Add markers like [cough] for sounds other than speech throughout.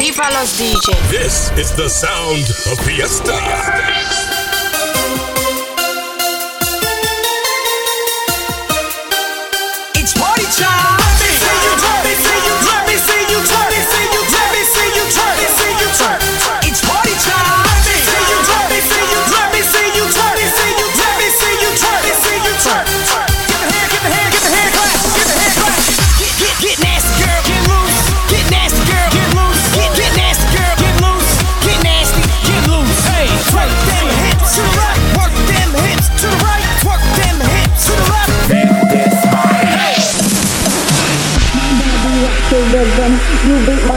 FIFA los DJ. This is the sound of Fiesta. You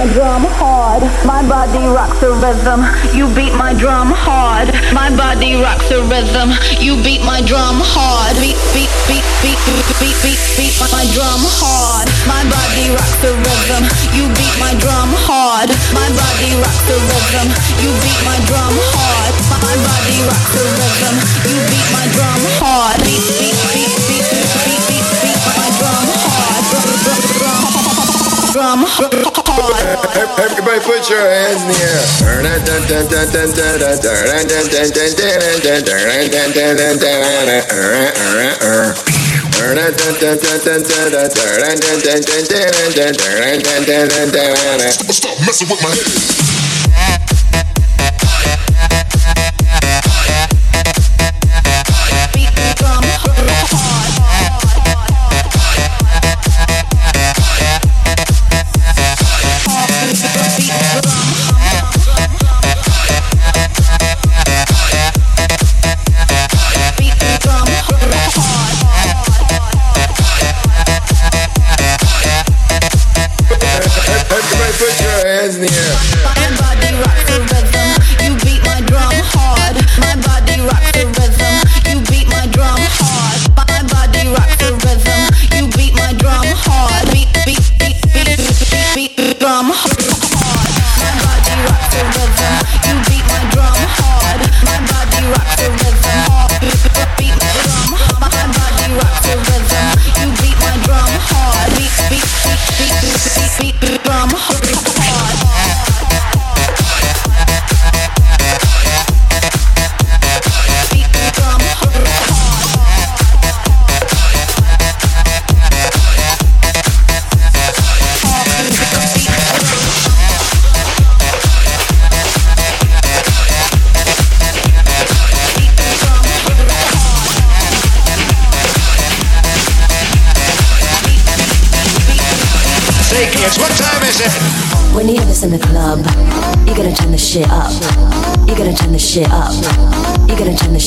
my drum hard. My body rocks the rhythm. You beat my drum hard. My body rocks the rhythm. You beat my drum hard. Beat, beat, beat, beat, beat, beat, beat, beat my drum hard. My body rocks the rhythm. You beat my drum hard. My body rocks the rhythm. You beat my drum hard. My body rocks the rhythm. You beat my drum hard. Beat, beat, beat, beat, beat, beat, beat, beat my drum hard. Drum hard. Everybody put your hands in the air. Stop messing with my head.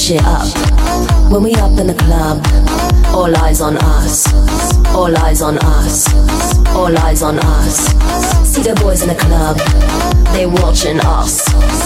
Shit up. When we up in the club, all eyes on us. All eyes on us. All eyes on us. See the boys in the club, they watching us.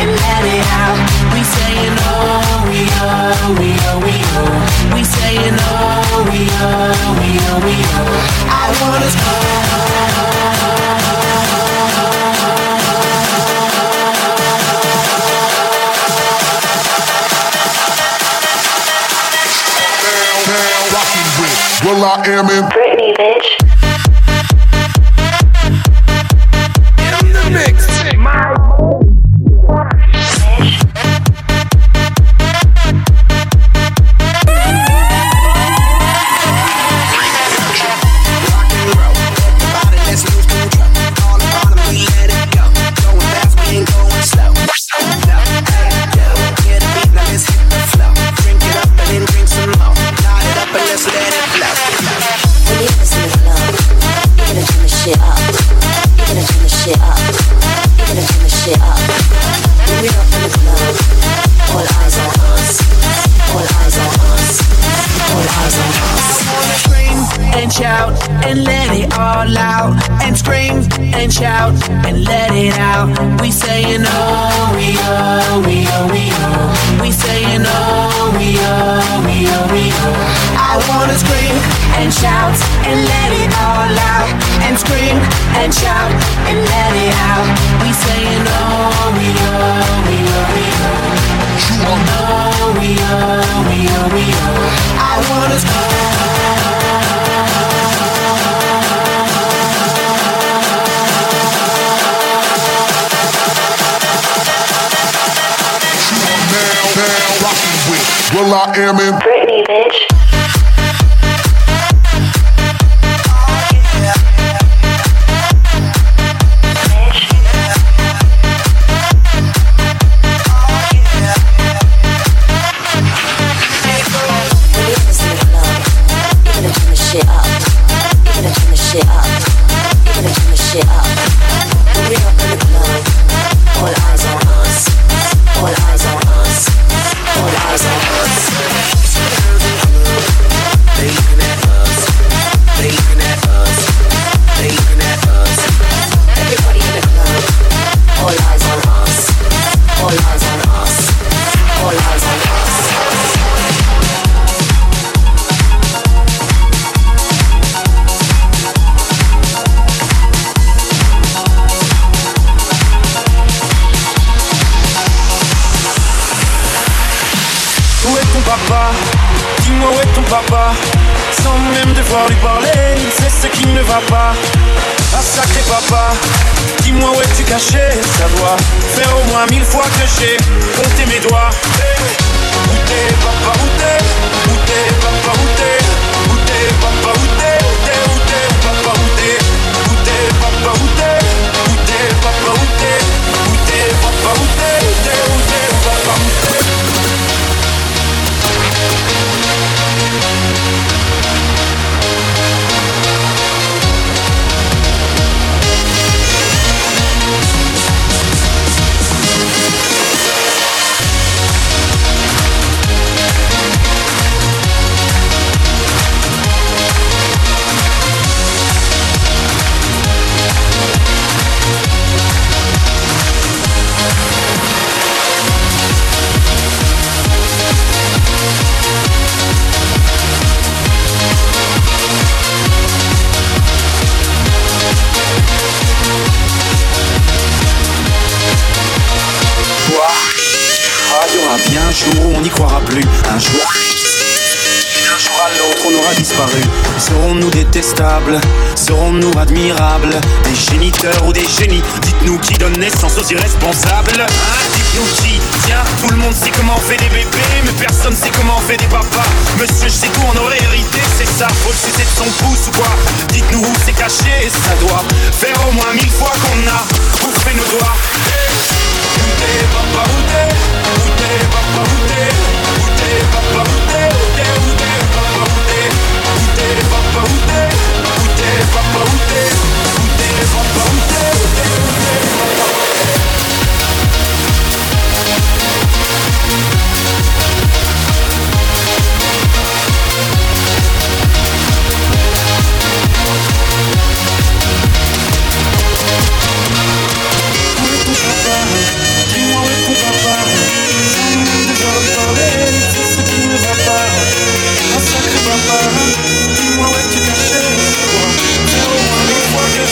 and let it out. We saying oh, we oh, we oh, we oh. We saying oh, we oh, we oh, we oh. I wanna Well, I am in Britney, bitch. And shout and let it all out. And scream and shout and let it out. We saying oh, we oh, we oh, we oh. Oh, we oh, we oh, we oh. I wanna scream. Now rocking with Will I Am in Britney, bitch. Jour où on n'y croira plus. Un jour. D'un jour à l'autre, on aura disparu. Serons-nous détestables Serons-nous admirables Des géniteurs ou des génies Dites-nous qui donne naissance aux irresponsables Hein Dites-nous qui Tiens, tout le monde sait comment on fait des bébés, mais personne sait comment on fait des papas. Monsieur, je sais tout, on aurait hérité, c'est ça. Faut le sucer de son pouce ou quoi Dites-nous où c'est caché, ça doit faire au moins mille fois qu'on a bouffé nos doigts. Où t'es Où t'es, Papa, who did? Who did? Papa, who did? Who did? Papa, who did? Dis-moi où tout va pas. Sans nous déjà parler, c'est ce qui ne va pas. Un sacré papa, dis-moi où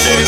C'est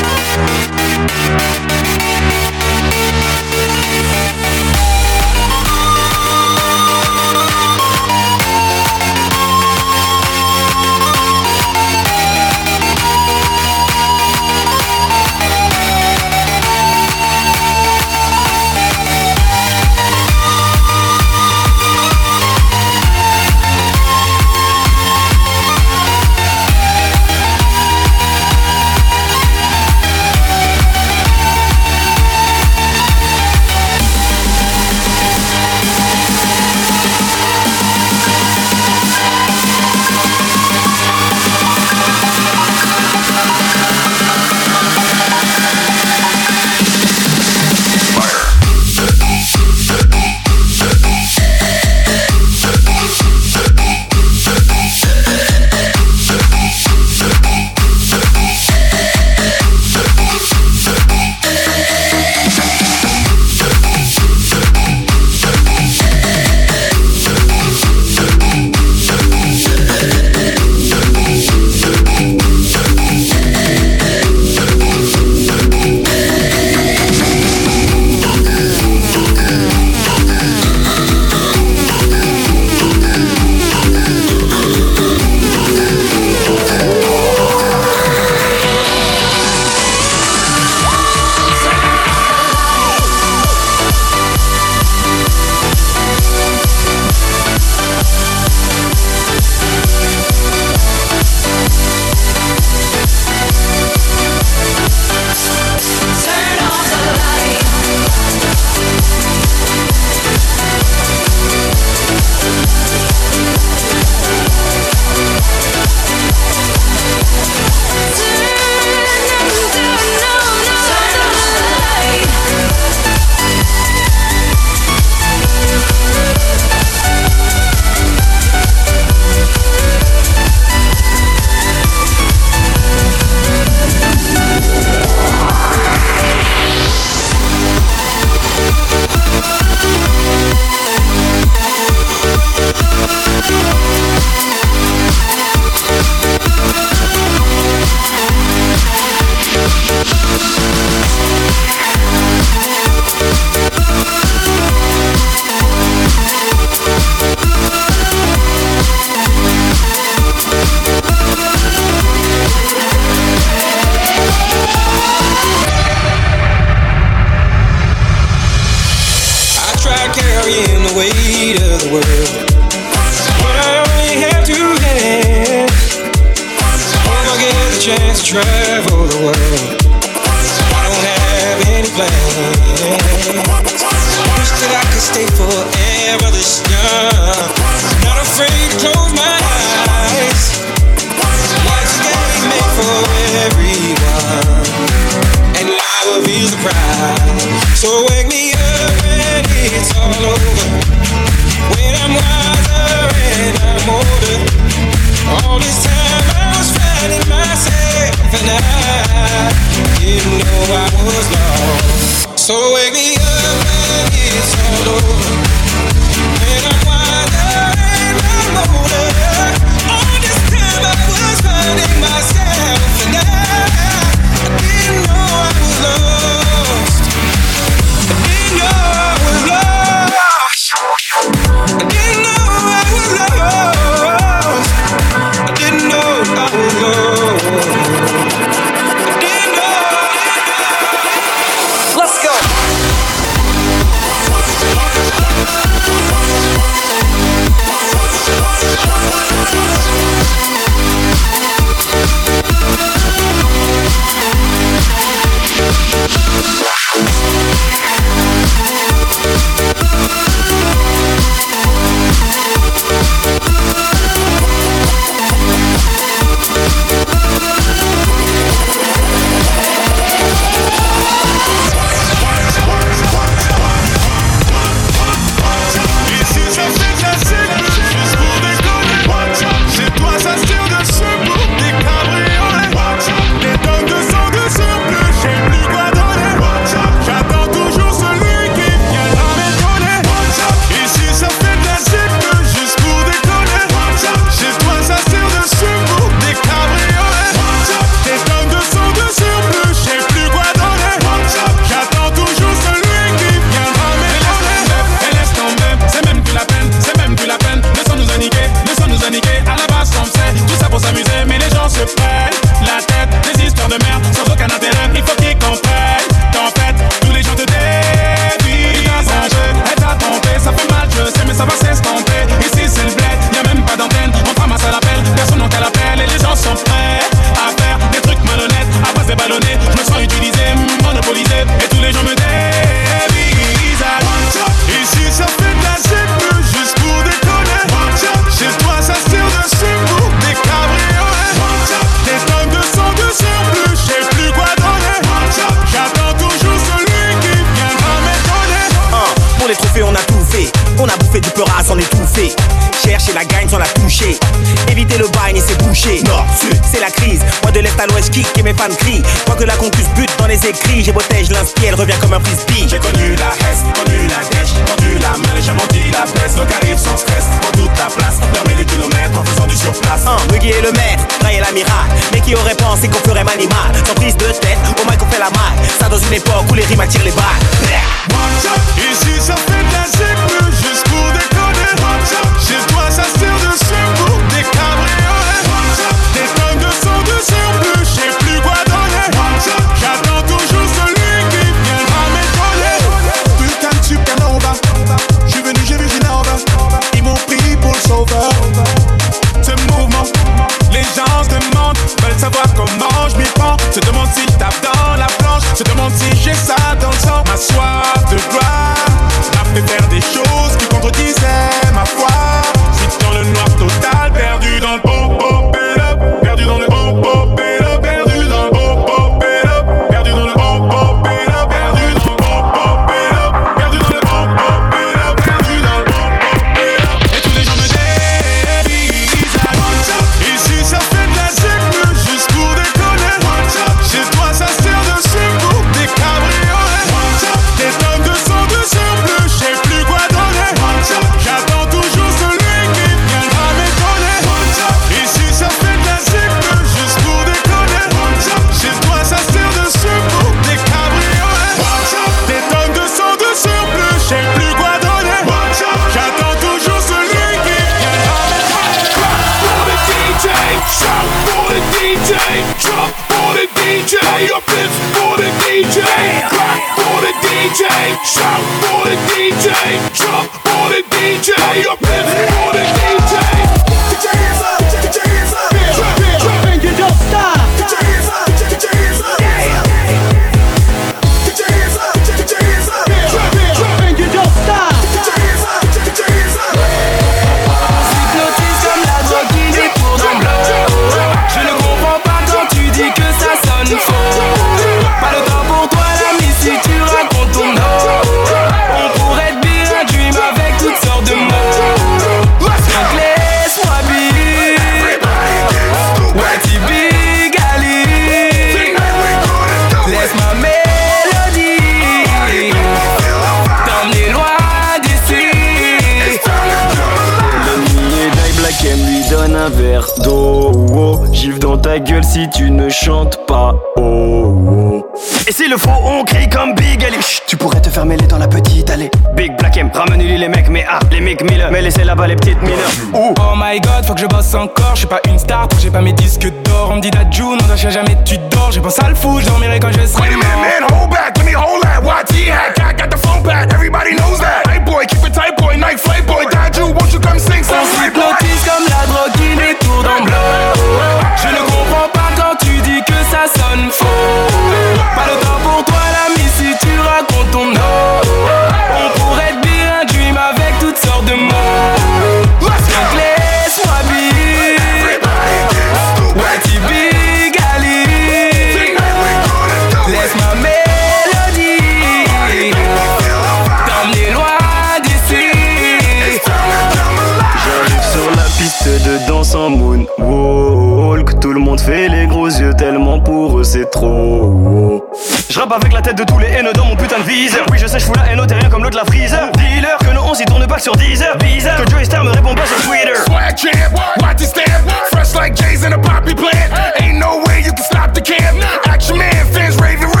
avec la tête de tous les haineux dans mon putain de viseur. Oui, je sais, je fous la haine, t'es rien comme l'autre la freezer. Dealer, que nos 11 ils tournent back sur 10 heures. Bizarre, que Joey Star me répond pas sur Twitter. Swag champ, watch you stand. Fresh like Jay's in a poppy plant. Ain't no way you can stop the camp. Action man, fans raving.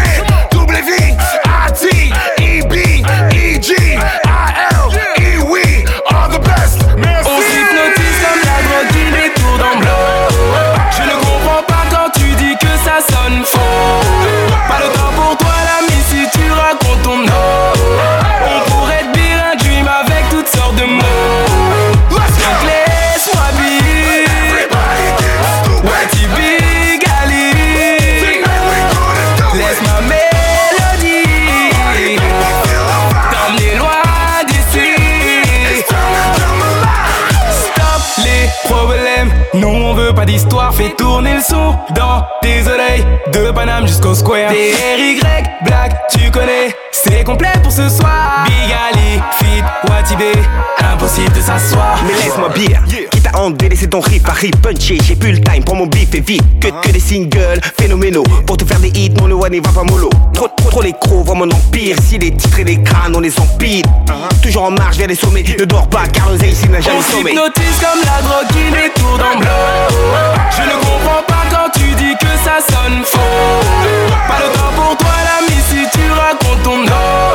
dans tes oreilles De Paname jusqu'au square. TRY, Black, tu connais. C'est complet pour ce soir. Big Ali, Fit, Watibé. Impossible de s'asseoir. Mais laisse-moi bien. Quitte à en délaisser ton riff à riff puncher J'ai plus le time, prends mon beat et vite Que, que des singles phénoménaux. Pour te faire des hits, non le one va pas mollo. Trop, trop, trop les crocs, vois mon empire. Si les titres et les crânes, on les empile Toujours en marche vers les sommets. Ne dors pas car l'oseille ici n'a jamais sommé On comme la drogue qui détourne en bleu Je ne comprends pas que ça sonne faux. Pas le temps pour toi, l'ami, si tu racontes ton nom.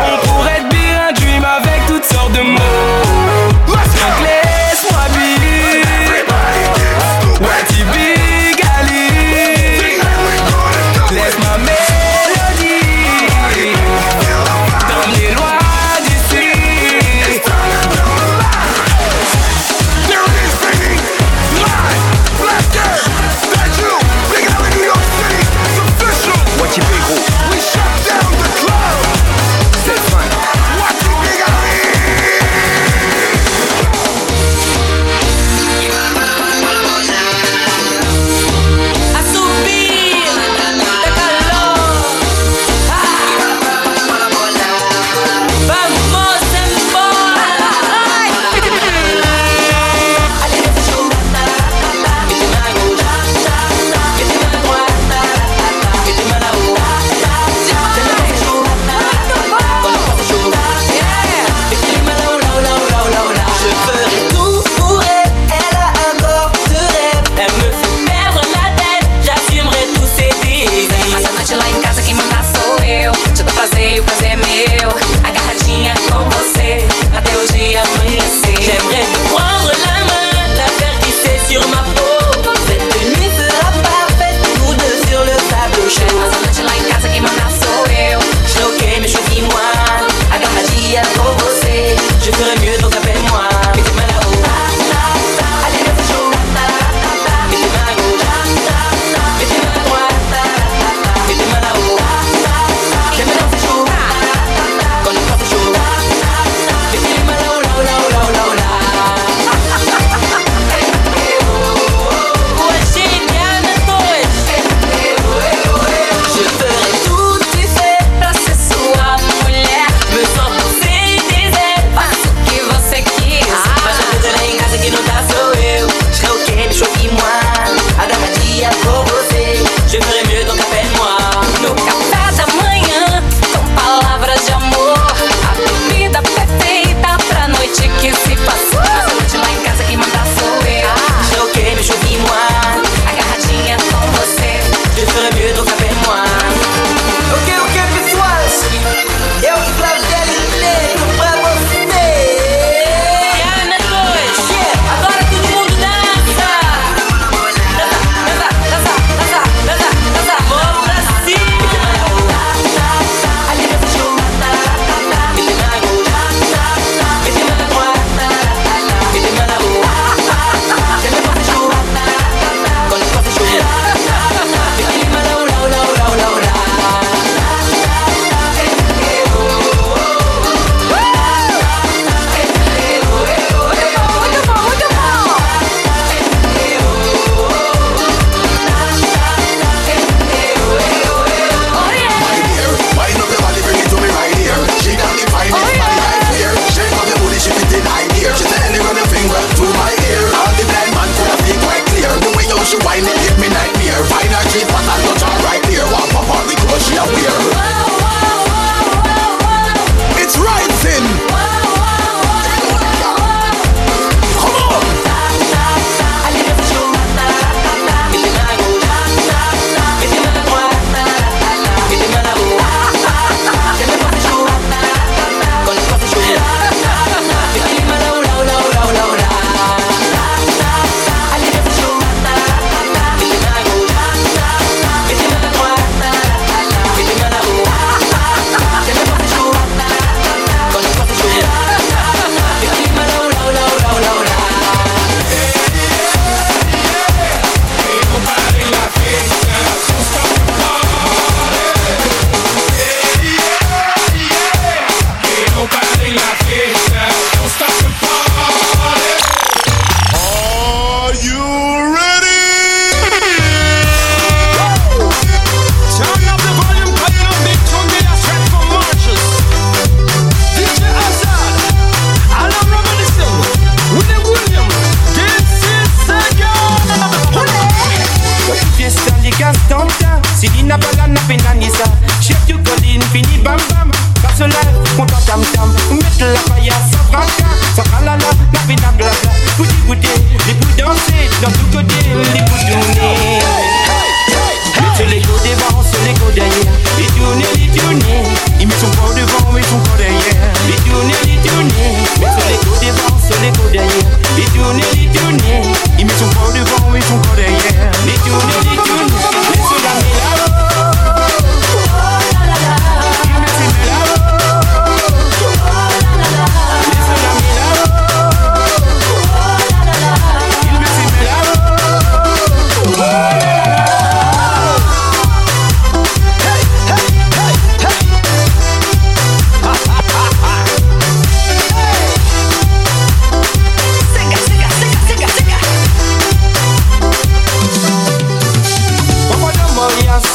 On pourrait te dire un avec toutes sortes de mots.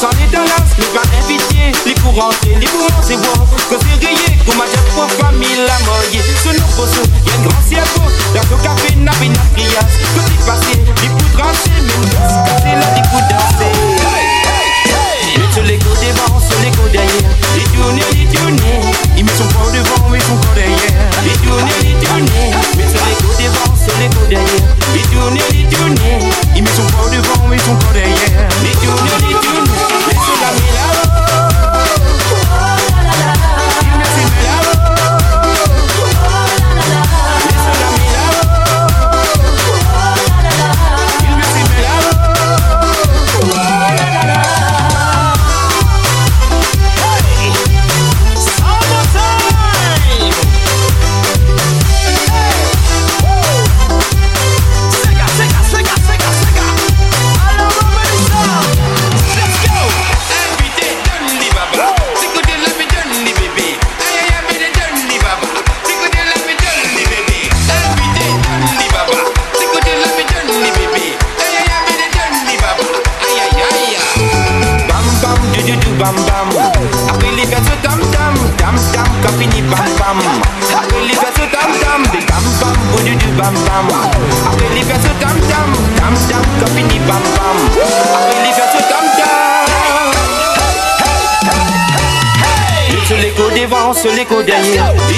Sans les dollars, les pas invité, les courants, les courants, c'est bon. Que c'est rayé, comme ma diable pour famille, la moye. Ce nouveau sou, y'a une grande cerveau. La au café, n'a pas une trias. Que c'est passé, les coups tranchés, mais c'est là, les coups dansés. Sur les côtes devant, sur les côtes derrière. Les tournées, les tournées. Ils mettent son corps devant, mais son corps derrière. Les tournées, les tournées. Mais sur les côtes devant, sur les côtes derrière. Les tournées, les tournées. Ils mettent son corps devant, mais son corps derrière. Devant, sur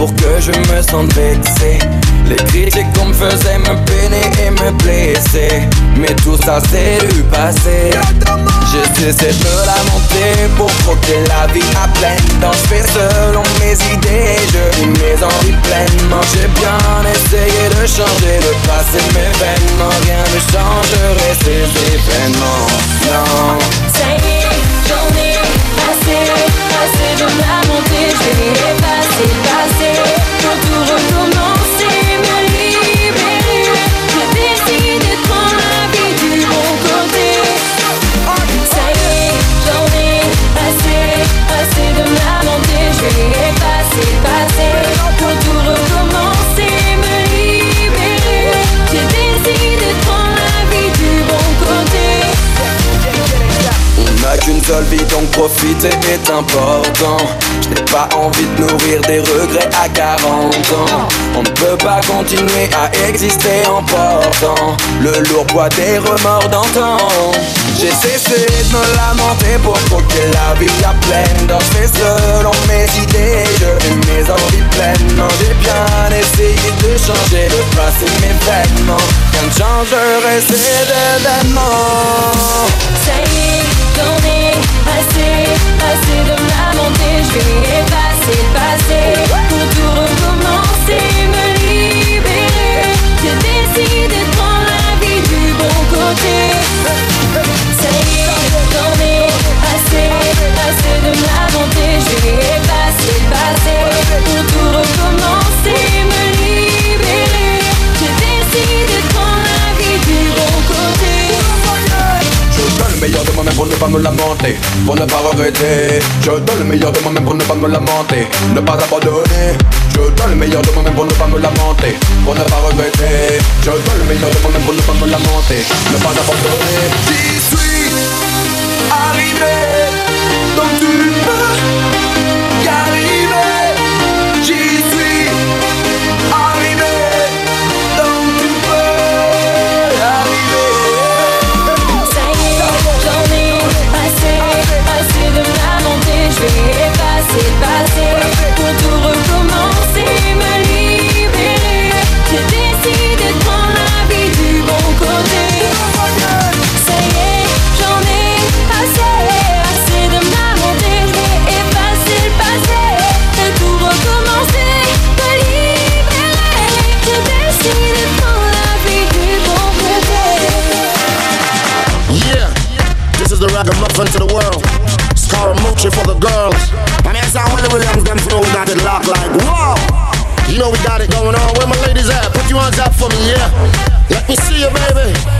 pour que je me sente vexé. Les critiques qu'on me faisait me peiner et me blesser. Mais tout ça c'est du passé. J'ai cessé de me lamenter pour croquer la vie à pleine dents. Je fais selon mes idées, je vis mes envies pleinement. J'ai bien essayé de changer le passé, mais vainement rien ne changerait ces événements. Non. Ça y est, j'en ai donc profiter est important. Je n'ai pas envie de nourrir des regrets à 40 ans. On ne peut pas continuer à exister en portant Le lourd poids des remords d'antan. J'ai cessé de me lamenter pour croquer la vie à pleine dents. Je fais selon mes idées, je vis mes envies pleinement. J'ai bien essayé de changer le passé, mes vêtements. Rien ne changerait ces événements j'en ai assez, assez de me lamenter. Je vais effacer le passé pour tout pour ne pas me lamenter, pour ne pas regretter. Je donne le meilleur de moi-même pour ne pas me lamenter, ne pas abandonner. Je donne le meilleur de moi-même pour ne pas me lamenter, pour ne pas regretter. Je donne le meilleur de moi-même pour ne pas me lamenter, ne pas abandonner. J'y suis arrivé, donc tu peux vais effacer le for me, yeah. Let me see you, baby.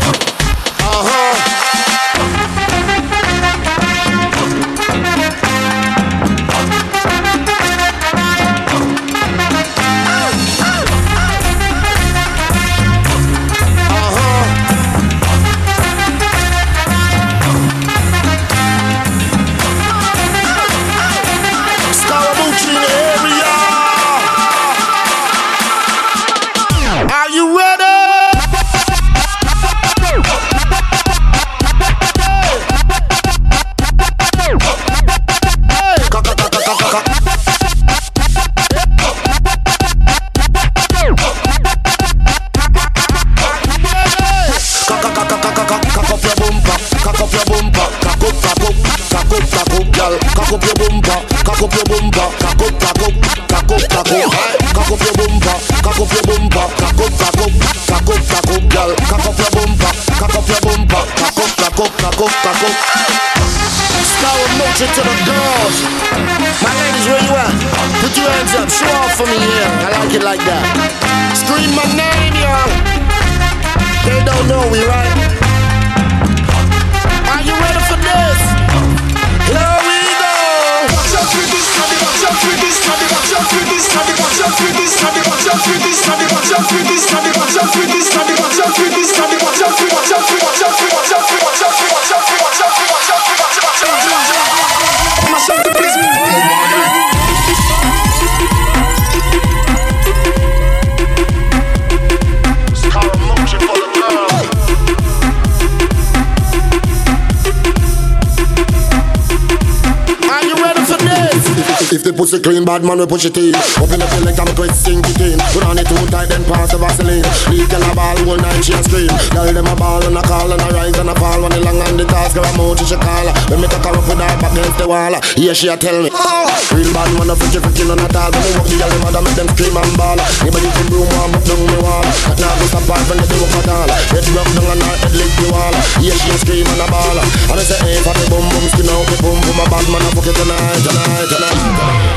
Pussy clean, bad man we push it in. Open up your leg and quit sink it in. Put on it too tight, then pass the Vaseline. Leave girl a ball all night, she a scream. Girl them a ball and a call and a rise and a fall. When the long and the task, girl a mouth she call. When me take her up with her back against the wall. Yeah, she a tell me. Real bad man a freaky freaky none at all. When me walk the girl them a make them scream and ball. Anybody can broom one, but down me wall. Now go stop part when they do up at. Head rock down and her head lick the wall. Yeah, she a scream and a ball. And I say, hey, for the boom boom, skin out the boom boom. A bad man a fuck it tonight, tonight, tonight.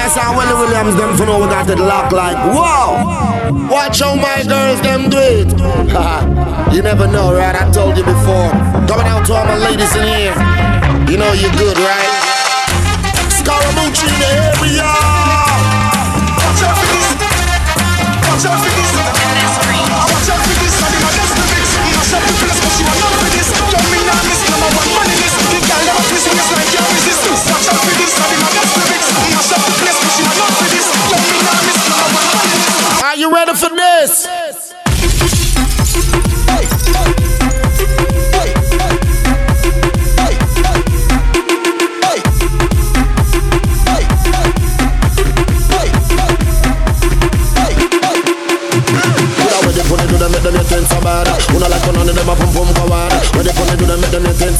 I saw Willie Williams, them for know we got it locked like, whoa! Watch how my girls, them do it. [laughs] you never know, right? I told you before. Coming out to all my ladies in here. You know you're good, right? Scaramucci in the area. Watch out for this. Watch out for this. Watch out for this. That's the mix. Mash up the place, but she want none for this. Don't mean I miss girl never twist me, it's like can't resist. Watch out for this. Caddy, my that's things so bad. Una like one on them a pum pum them, make them.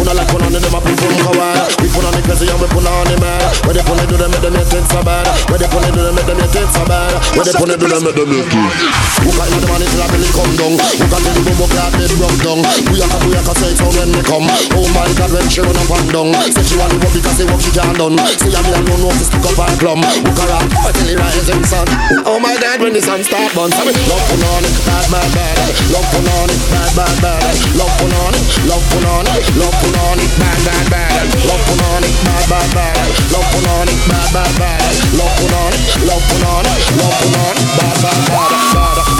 Una like one on them a pum pum. The crazy and we put on the mad. Where they put it to them, make them your things so bad. Where they put it to them, make them your things so bad. Where they put it to them, make them your things. Who got in the man till I really come down? Who got in the boom boom clap dead broke down? We a we a say so when me come. Oh my God, when she run up and down. Say she want to go because they work she can't done. See I'm here alone, no to stick up her glum. Who got up until the rising sun? Oh my God, when the sun start burn, me love put on it, bad bad bad. Love put on it, bad bad bad. Love put on it, love put on it, love put on it, bad bad bad. Love put on it, bad bad bad. Love on it, bad bad bad. Love put on it, love on it, love on it, bad. bad, bad, bad.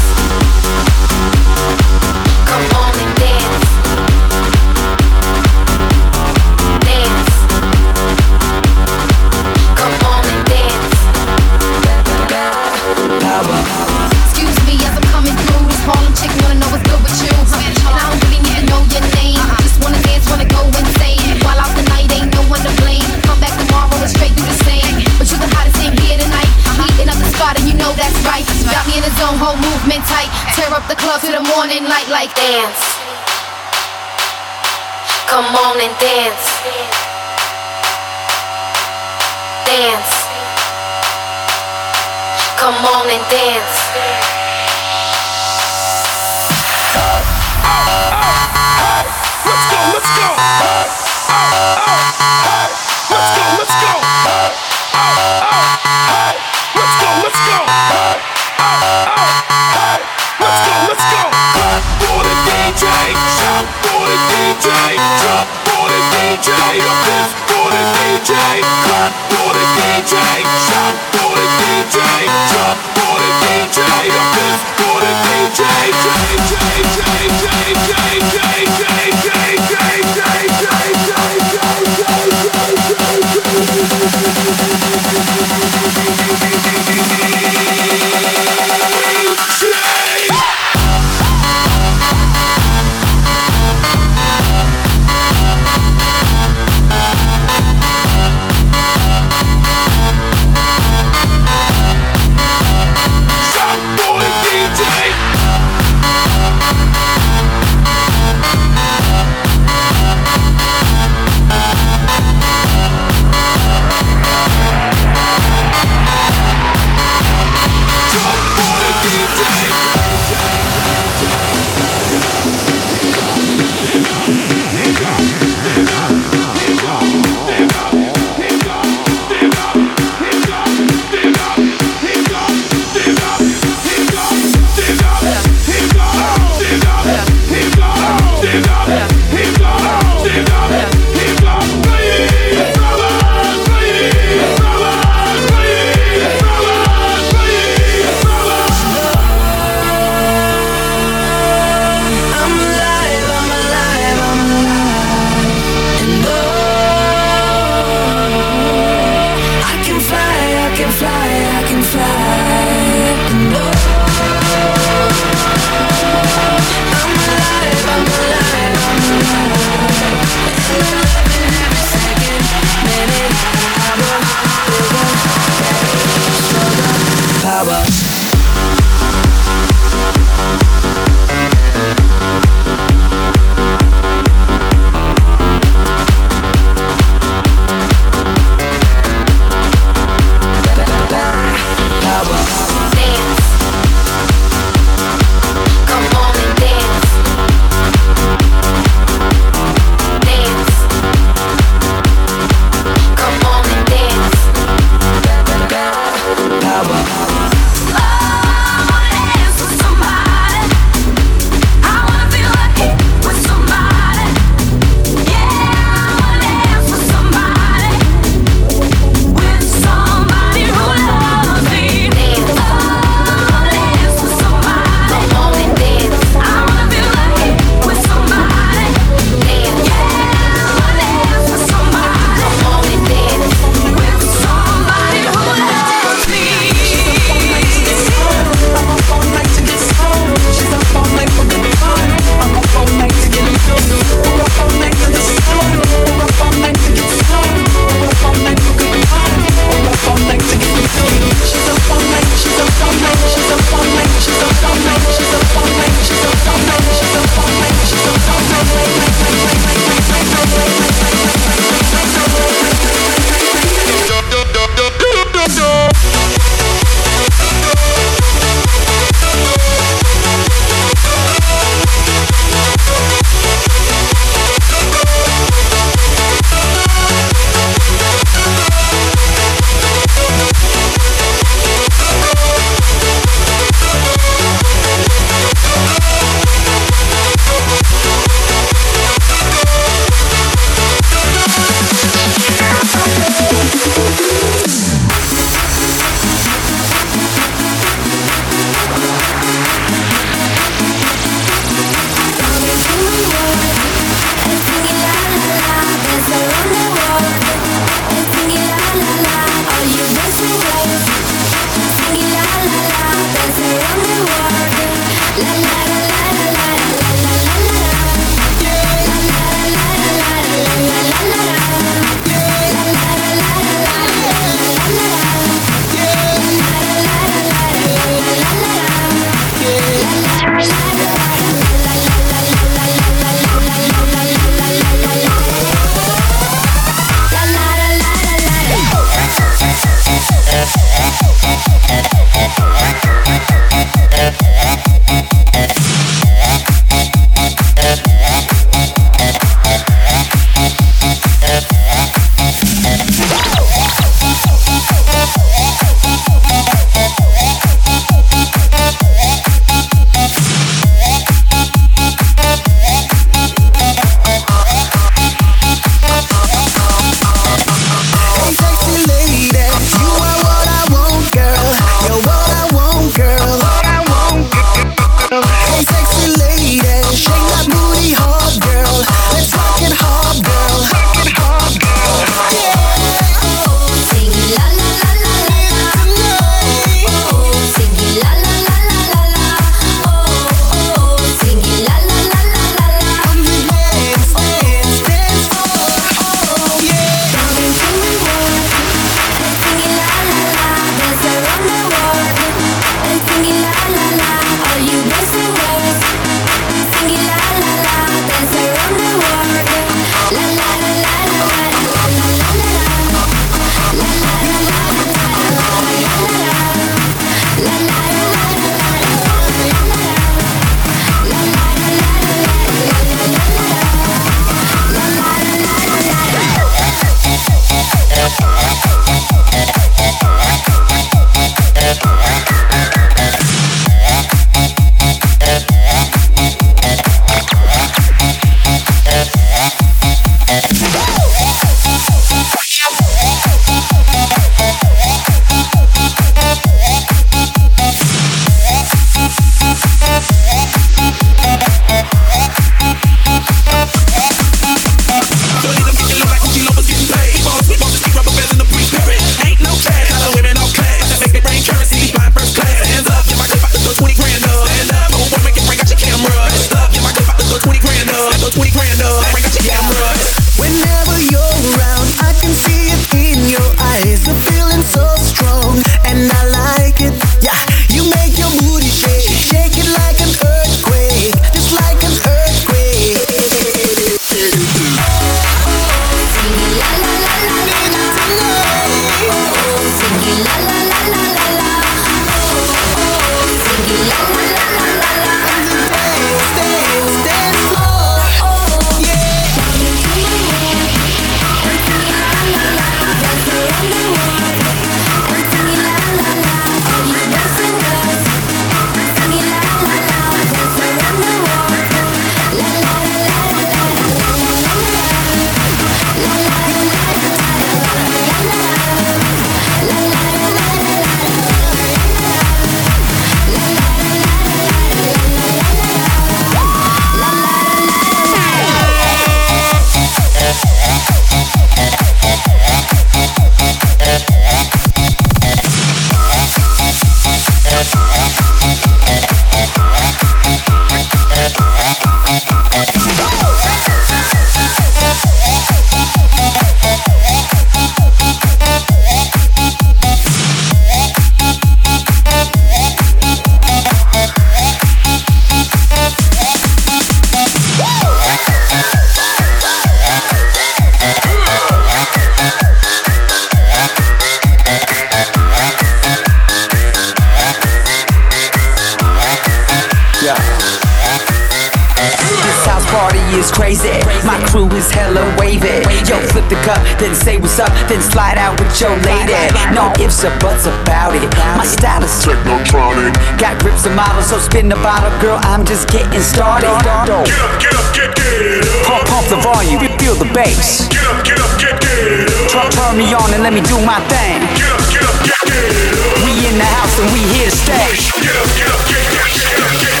what's about it? My style is technotronic. Got grips and models, so spin the bottle, girl. I'm just getting started. Get up, get up, get, get up. Pump, pump the volume, feel the bass. Get up, get up, get, get up. Turn, me on and let me do my thing. Get up, get up, get, get up. We in the house and we here to stay. Get up, get up, get, get, get, get, get.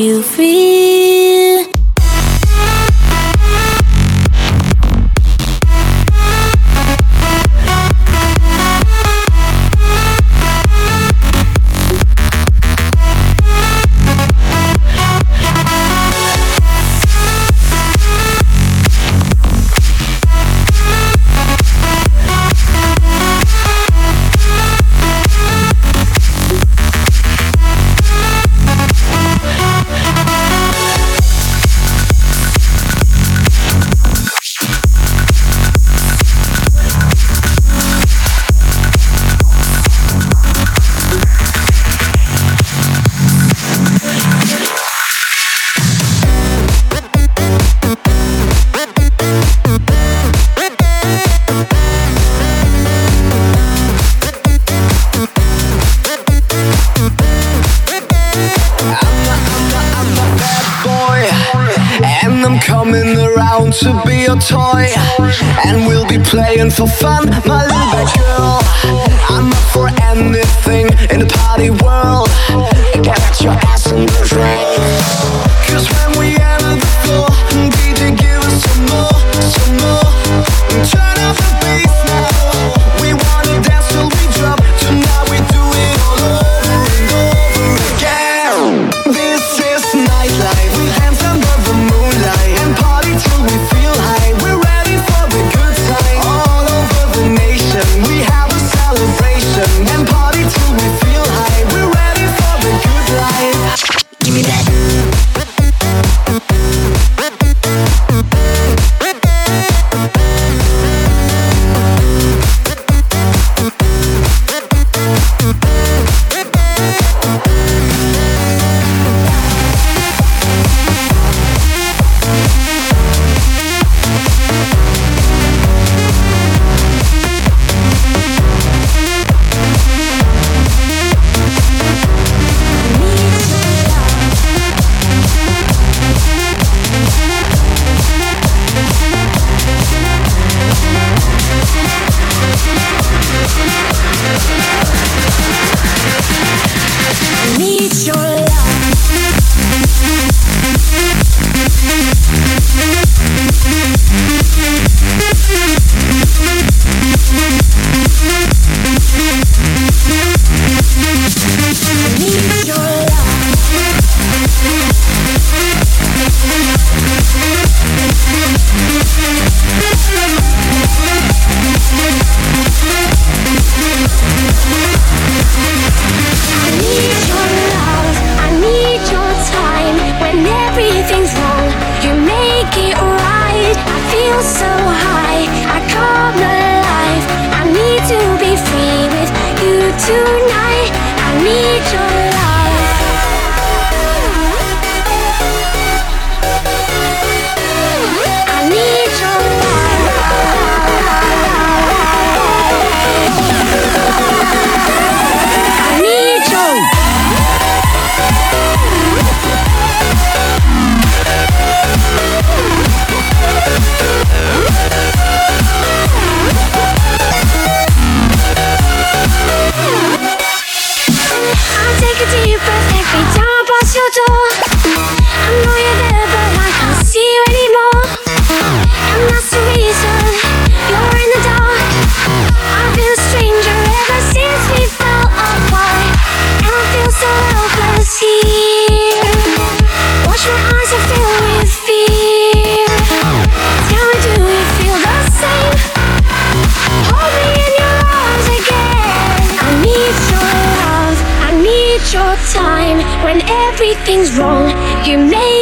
You free.